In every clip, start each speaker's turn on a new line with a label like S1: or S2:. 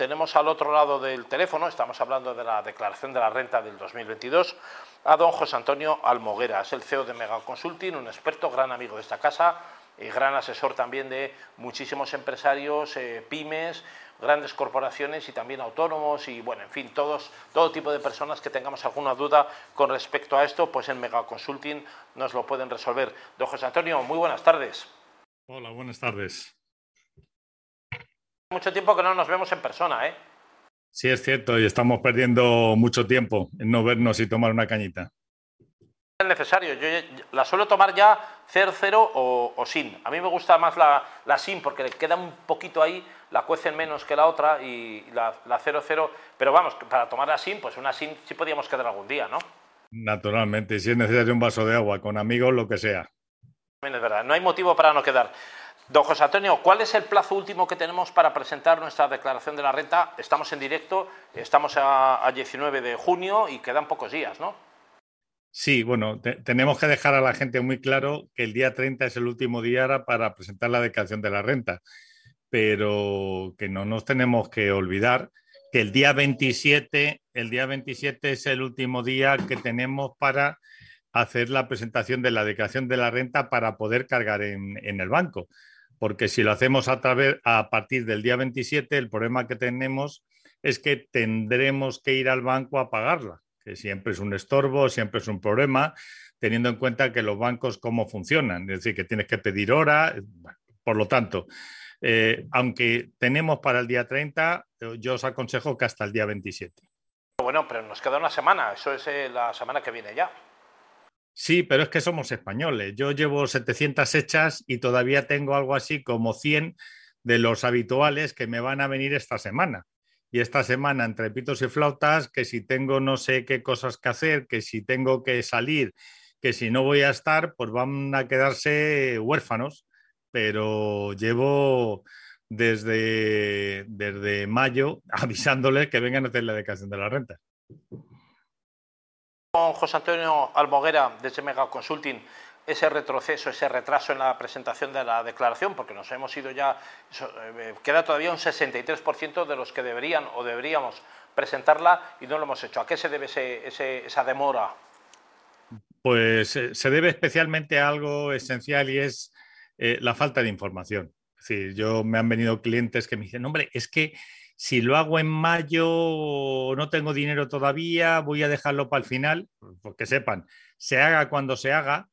S1: tenemos al otro lado del teléfono, estamos hablando de la declaración de la renta del 2022, a don José Antonio Almoguera, es el CEO de Mega Consulting, un experto, gran amigo de esta casa y gran asesor también de muchísimos empresarios, eh, pymes, grandes corporaciones y también autónomos y, bueno, en fin, todos, todo tipo de personas que tengamos alguna duda con respecto a esto, pues en Mega Consulting nos lo pueden resolver. Don José Antonio, muy buenas tardes.
S2: Hola, buenas tardes
S1: mucho tiempo que no nos vemos en persona, ¿eh?
S2: Sí, es cierto, y estamos perdiendo mucho tiempo en no vernos y tomar una cañita.
S1: Es necesario, yo la suelo tomar ya 0-0 o, sin. A mí me gusta más la, la, sin porque le queda un poquito ahí, la cuecen menos que la otra y la 0-0, pero vamos, para tomar la sin, pues una sin sí podíamos quedar algún día, ¿no?
S2: Naturalmente, si es necesario un vaso de agua, con amigos, lo que sea.
S1: Es verdad, no hay motivo para no quedar. Don José Antonio, ¿cuál es el plazo último que tenemos para presentar nuestra declaración de la renta? Estamos en directo, estamos a, 19 de junio y quedan pocos días, ¿no?
S2: Sí, bueno, tenemos que dejar a la gente muy claro que el día 30 es el último día para presentar la declaración de la renta, pero que no nos tenemos que olvidar que el día 27, el día 27 es el último día que tenemos para hacer la presentación de la declaración de la renta para poder cargar en el banco porque si lo hacemos a, través, a partir del día 27, el problema que tenemos es que tendremos que ir al banco a pagarla, que siempre es un estorbo, siempre es un problema, teniendo en cuenta que los bancos cómo funcionan, es decir, que tienes que pedir hora, por lo tanto, eh, aunque tenemos para el día 30, yo os aconsejo que hasta el día 27.
S1: Bueno, pero nos queda una semana, eso es eh, la semana que viene ya.
S2: Sí, pero es que somos españoles. Yo llevo 700 hechas y todavía tengo algo así como 100 de los habituales que me van a venir esta semana. Y esta semana, entre pitos y flautas, que si tengo no sé qué cosas que hacer, que si tengo que salir, que si no voy a estar, pues van a quedarse huérfanos. Pero llevo desde, desde mayo avisándoles que vengan a hacer la declaración de la renta.
S1: José Antonio Almoguera, desde Mega Consulting, ese retroceso, ese retraso en la presentación de la declaración, porque nos hemos ido ya, eh, queda todavía un 63% de los que deberían o deberíamos presentarla y no lo hemos hecho. ¿A qué se debe esa demora?
S2: Pues eh, se debe especialmente a algo esencial y es eh, la falta de información. Es decir, yo me han venido clientes que me dicen, hombre, es que si lo hago en mayo, no tengo dinero todavía, voy a dejarlo para el final, porque sepan, se haga cuando se haga,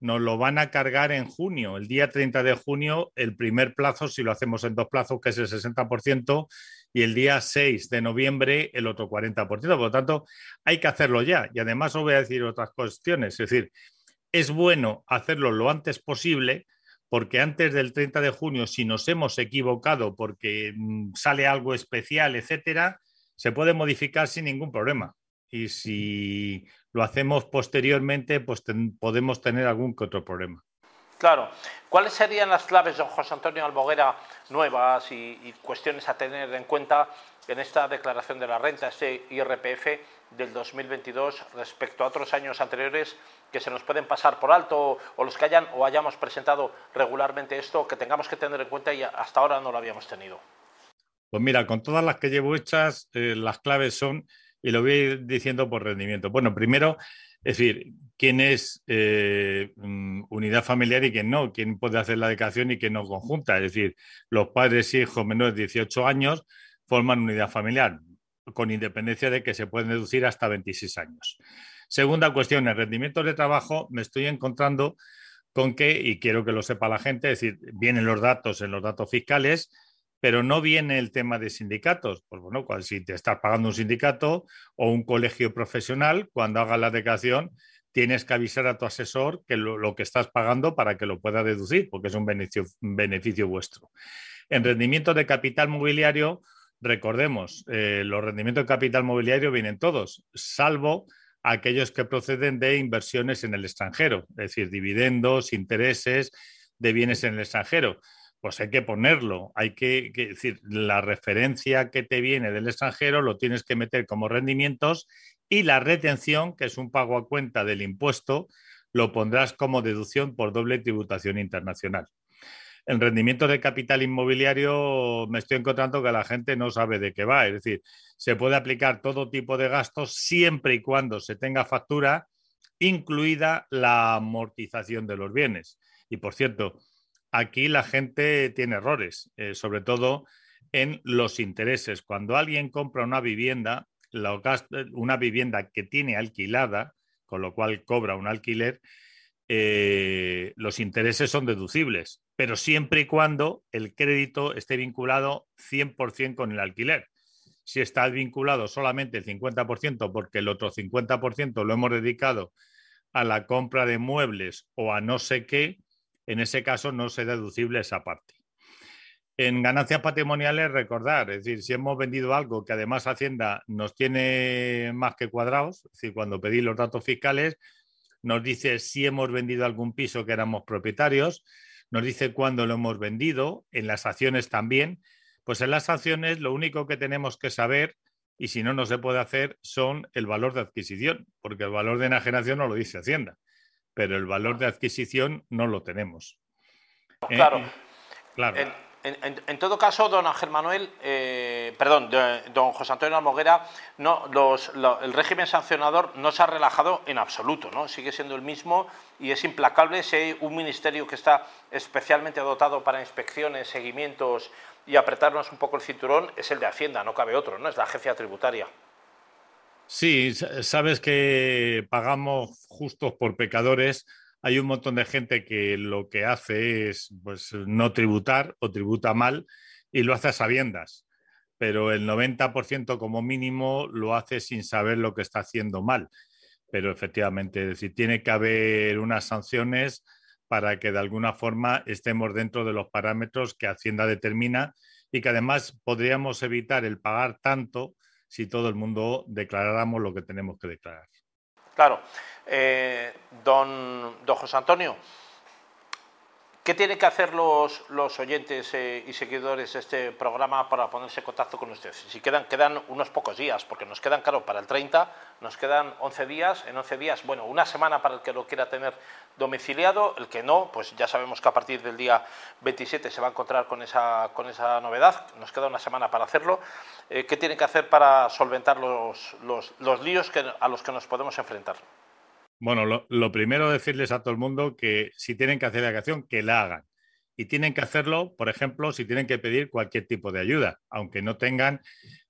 S2: nos lo van a cargar en junio, el día 30 de junio, el primer plazo, si lo hacemos en dos plazos, que es el 60%, y el día 6 de noviembre, el otro 40%. Por lo tanto, hay que hacerlo ya. Y además os voy a decir otras cuestiones. Es decir, es bueno hacerlo lo antes posible porque antes del 30 de junio, si nos hemos equivocado porque mm, sale algo especial, etcétera, se puede modificar sin ningún problema. Y si lo hacemos posteriormente, pues podemos tener algún que otro problema.
S1: Claro. ¿Cuáles serían las claves, don José Antonio Alboguera, nuevas y, cuestiones a tener en cuenta en esta declaración de la renta, este IRPF del 2022 respecto a otros años anteriores que se nos pueden pasar por alto o los que hayan o hayamos presentado regularmente esto que tengamos que tener en cuenta y hasta ahora no lo habíamos tenido?
S2: Pues mira, con todas las que llevo hechas, eh, las claves son, y lo voy diciendo por rendimiento. Bueno, primero, es decir, quién es eh, mm, unidad familiar y quién no, quién puede hacer la declaración y quién no conjunta. Es decir, los padres y hijos menores de 18 años forman unidad familiar, con independencia de que se pueden deducir hasta 26 años. Segunda cuestión, en rendimientos de trabajo me estoy encontrando con que, y quiero que lo sepa la gente, es decir, vienen los datos en los datos fiscales, pero no viene el tema de sindicatos. Pues bueno, si te estás pagando un sindicato o un colegio profesional, cuando hagas la declaración, tienes que avisar a tu asesor que lo, que estás pagando para que lo pueda deducir, porque es un beneficio, beneficio vuestro. En rendimiento de capital mobiliario, recordemos, eh, los rendimientos de capital mobiliario vienen todos, salvo aquellos que proceden de inversiones en el extranjero, es decir, dividendos, intereses de bienes en el extranjero pues hay que ponerlo, hay que, decir, la referencia que te viene del extranjero lo tienes que meter como rendimientos y la retención, que es un pago a cuenta del impuesto, lo pondrás como deducción por doble tributación internacional. En rendimiento de capital inmobiliario me estoy encontrando que la gente no sabe de qué va. Es decir, se puede aplicar todo tipo de gastos siempre y cuando se tenga factura, incluida la amortización de los bienes. Y por cierto, aquí la gente tiene errores, eh, sobre todo en los intereses. Cuando alguien compra una vivienda, una vivienda que tiene alquilada, con lo cual cobra un alquiler, eh, los intereses son deducibles, pero siempre y cuando el crédito esté vinculado 100% con el alquiler. Si está vinculado solamente el 50% porque el otro 50% lo hemos dedicado a la compra de muebles o a no sé qué, en ese caso no se deducible esa parte. En ganancias patrimoniales, recordar, es decir, si hemos vendido algo que además Hacienda nos tiene más que cuadrados, es decir, cuando pedí los datos fiscales, nos dice si hemos vendido algún piso que éramos propietarios, nos dice cuándo lo hemos vendido, en las acciones también. Pues en las acciones lo único que tenemos que saber, y si no, no se puede hacer, son el valor de adquisición, porque el valor de enajenación no lo dice Hacienda, pero el valor de adquisición no lo tenemos.
S1: Claro. Eh, claro. En, todo caso, don Ángel Manuel, eh, perdón, don José Antonio Almoguera, el régimen sancionador no se ha relajado en absoluto, ¿no? Sigue siendo el mismo y es implacable. Si hay un ministerio que está especialmente dotado para inspecciones, seguimientos y apretarnos un poco el cinturón, es el de Hacienda, no cabe otro, ¿no? Es la agencia tributaria.
S2: Sí, sabes que pagamos justos por pecadores hay un montón de gente que lo que hace es pues, no tributar o tributa mal y lo hace a sabiendas, pero el 90% como mínimo lo hace sin saber lo que está haciendo mal. Pero efectivamente, si tiene que haber unas sanciones para que de alguna forma estemos dentro de los parámetros que Hacienda determina y que además podríamos evitar el pagar tanto si todo el mundo declaráramos lo que tenemos que declarar.
S1: Claro. Eh, don, don José Antonio, ¿qué tienen que hacer los, los oyentes eh, y seguidores de este programa para ponerse en contacto con ustedes? Si quedan, quedan unos pocos días, porque nos quedan, claro, para el 30, nos quedan 11 días, en 11 días, bueno, una semana para el que lo quiera tener domiciliado, el que no, pues ya sabemos que a partir del día 27 se va a encontrar con esa, con esa novedad, nos queda una semana para hacerlo. Eh, ¿Qué tienen que hacer para solventar los, los, los líos a los que nos podemos enfrentar?
S2: Bueno, lo, primero decirles a todo el mundo que si tienen que hacer la acción, que la hagan. Y tienen que hacerlo, por ejemplo, si tienen que pedir cualquier tipo de ayuda, aunque no tengan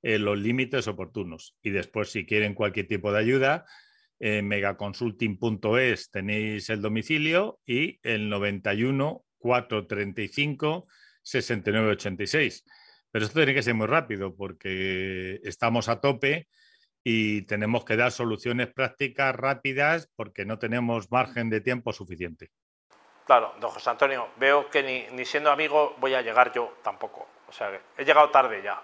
S2: eh, los límites oportunos. Y después, si quieren cualquier tipo de ayuda, en megaconsulting.es tenéis el domicilio y el 91 435 6986. Pero esto tiene que ser muy rápido porque estamos a tope y tenemos que dar soluciones prácticas rápidas porque no tenemos margen de tiempo suficiente.
S1: Claro, don José Antonio, veo que ni, siendo amigo voy a llegar yo tampoco. O sea, he llegado tarde ya.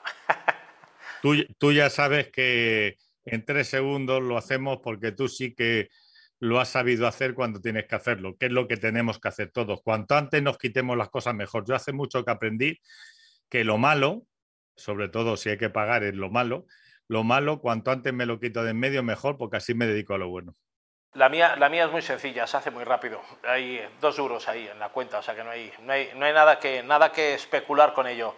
S2: tú, tú ya sabes que en tres segundos lo hacemos porque tú sí que lo has sabido hacer cuando tienes que hacerlo, que es lo que tenemos que hacer todos. Cuanto antes nos quitemos las cosas mejor. Yo hace mucho que aprendí que lo malo, sobre todo si hay que pagar es lo malo, lo malo, cuanto antes me lo quito de en medio, mejor, porque así me dedico a lo bueno.
S1: La mía, la mía es muy sencilla, se hace muy rápido. Hay dos euros ahí en la cuenta, o sea que no hay, no hay, no hay nada, que, nada que especular con ello.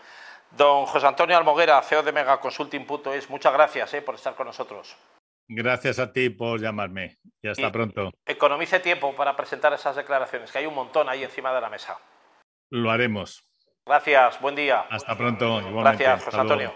S1: Don José Antonio Almoguera, CEO de Megaconsulting.es, muchas gracias eh, por estar con nosotros.
S2: Gracias a ti por llamarme y hasta pronto.
S1: Economice tiempo para presentar esas declaraciones, que hay un montón ahí encima de la mesa.
S2: Lo haremos.
S1: Gracias, buen día.
S2: Hasta pronto.
S1: Gracias, José Antonio.